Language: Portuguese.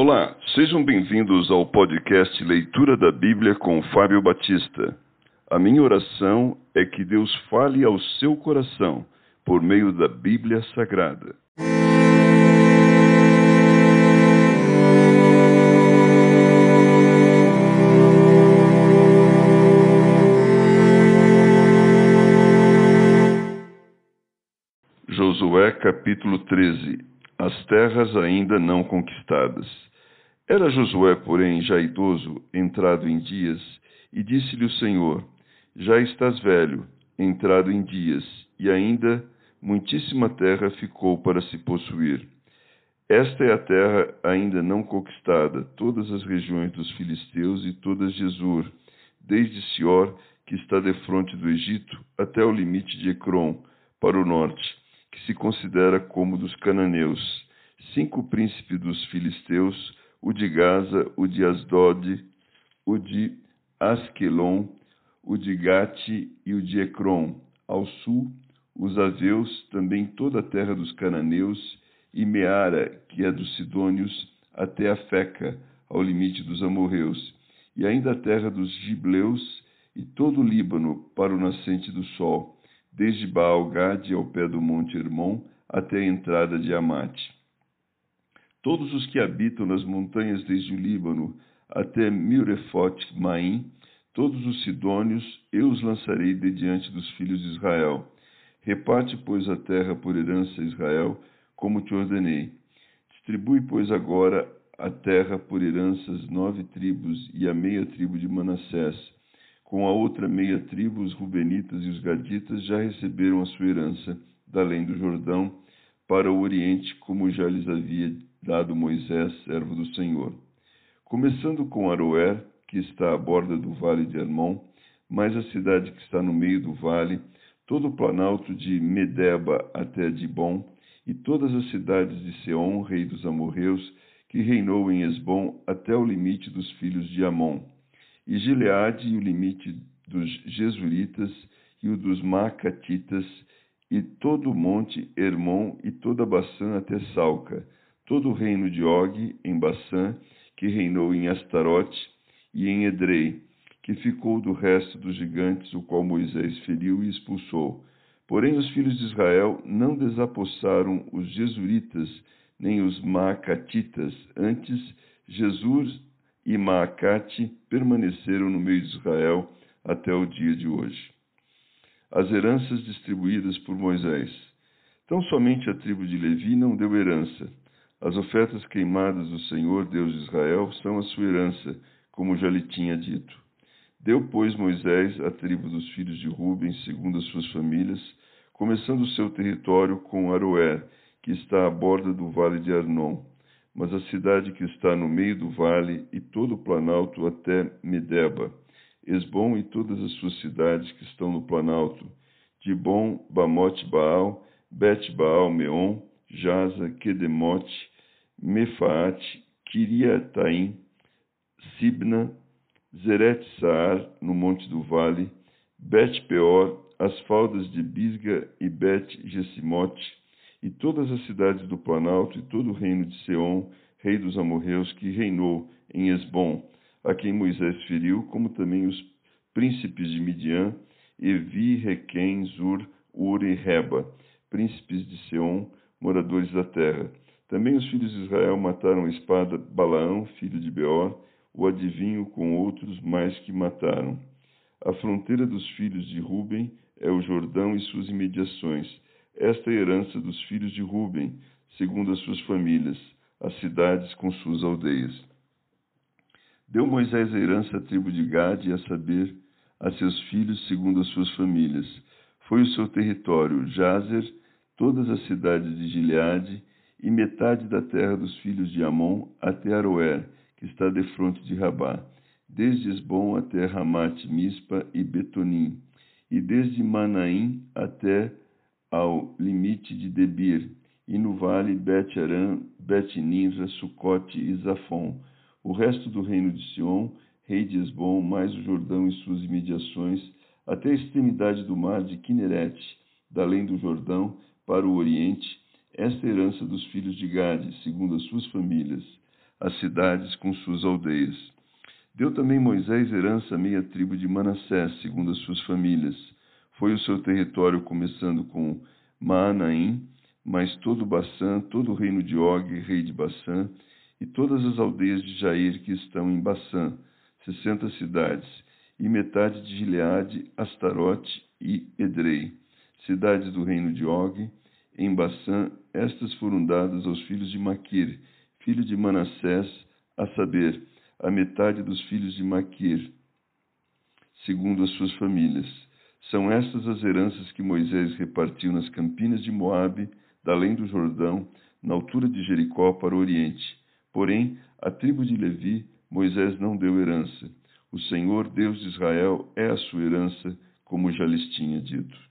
Olá, sejam bem-vindos ao podcast Leitura da Bíblia com Fábio Batista. A minha oração é que Deus fale ao seu coração por meio da Bíblia Sagrada. Josué capítulo 13 As terras ainda não conquistadas. Era Josué, porém, já idoso, entrado em dias, e disse-lhe o Senhor: Já estás velho, entrado em dias, e ainda muitíssima terra ficou para se possuir. Esta é a terra ainda não conquistada, todas as regiões dos filisteus e toda Jesur, desde Sior, que está defronte do Egito, até o limite de Ecrom, para o norte, que se considera como dos cananeus. Cinco príncipes dos filisteus, o de Gaza, o de Asdod, o de Asquelon, o de Gate e o de Ecrom. Ao sul, os Aveus, também toda a terra dos cananeus, e Meara, que é dos Sidônios, até a Feca, ao limite dos amorreus, e ainda a terra dos Gibleus, e todo o Líbano, para o nascente do sol, desde Baal-Gade ao pé do monte Hermon, até a entrada de Amate. Todos os que habitam nas montanhas desde o Líbano até Mirefote-Maim, todos os sidônios, eu os lançarei de diante dos filhos de Israel. Reparte, pois, a terra por herança a Israel, como te ordenei. Distribui, pois, agora a terra por herança às nove tribos e a meia tribo de Manassés. Com a outra meia tribo, os Rubenitas e os Gaditas já receberam a sua herança, da além do Jordão, para o Oriente, como já lhes havia dado Moisés, servo do Senhor. Começando com Aroer, que está à borda do vale de Hermon, mais a cidade que está no meio do vale, todo o planalto de Medeba até Dibon, e todas as cidades de Seom, rei dos amorreus, que reinou em Esbom até o limite dos filhos de Amon, e Gileade e o limite dos Jesuritas e o dos Macatitas, e todo o monte Hermon e toda Baçã até Salca, todo o reino de Og em Baçã, que reinou em Astarote e em Edrei, que ficou do resto dos gigantes, o qual Moisés feriu e expulsou. Porém, os filhos de Israel não desapossaram os Jesuritas, nem os Maacatitas. Antes, Jesus e Maacate permaneceram no meio de Israel até o dia de hoje. As heranças distribuídas por Moisés. Tão somente a tribo de Levi não deu herança. As ofertas queimadas do Senhor, Deus de Israel, são a sua herança, como já lhe tinha dito. Deu, pois, Moisés a tribo dos filhos de Ruben, segundo as suas famílias, começando o seu território com Aroer, que está à borda do vale de Arnon, mas a cidade que está no meio do vale e todo o planalto até Medeba, Esbom e todas as suas cidades que estão no planalto, Dibon, Bamote Baal, Bet Baal Meon, Jaza, Kedemote, Mefaate, Kiriataim, Sibna, Zeret Saar, no monte do vale, Bet Peor, as faldas de Bisga e Bet Gesimote, e todas as cidades do Planalto e todo o reino de Seom, rei dos amorreus, que reinou em Esbom, a quem Moisés feriu, como também os príncipes de Midian, Evi, Requem, Zur, Ur e Reba, príncipes de Seom, moradores da terra. Também os filhos de Israel mataram a espada Balaão, filho de Beor, o adivinho com outros mais que mataram. A fronteira dos filhos de Ruben é o Jordão e suas imediações. Esta é a herança dos filhos de Ruben, segundo as suas famílias, as cidades com suas aldeias. Deu Moisés a herança à tribo de Gade, a saber, a seus filhos segundo as suas famílias. Foi o seu território, Jazer, todas as cidades de Gileade e metade da terra dos filhos de Amon até Aroer, que está defronte de Rabá, desde Esbom até Ramat, Mispa e Betonim, e desde Manaim até ao limite de Debir, e no vale Bet-Aram, Bet-Ninra, Sucote e Zafon. O resto do reino de Sion, rei de Esbom, mais o Jordão e suas imediações, até a extremidade do mar de Kinerete, da além do Jordão, para o oriente, esta herança dos filhos de Gade, segundo as suas famílias as cidades com suas aldeias. Deu também Moisés herança à meia tribo de Manassés, segundo as suas famílias. Foi o seu território começando com Maanaim, mas todo Baçã, todo o reino de Og, rei de Baçã, e todas as aldeias de Jair que estão em Baçã, sessenta cidades, e metade de Gileade, Astarote e Edrei, cidades do reino de Og, em Baçã, estas foram dadas aos filhos de Maquir, filho de Manassés, a saber, a metade dos filhos de Maquir, segundo as suas famílias. São estas as heranças que Moisés repartiu nas campinas de Moabe, da além do Jordão, na altura de Jericó para o oriente. Porém, a tribo de Levi, Moisés não deu herança. O Senhor, Deus de Israel, é a sua herança, como já lhes tinha dito.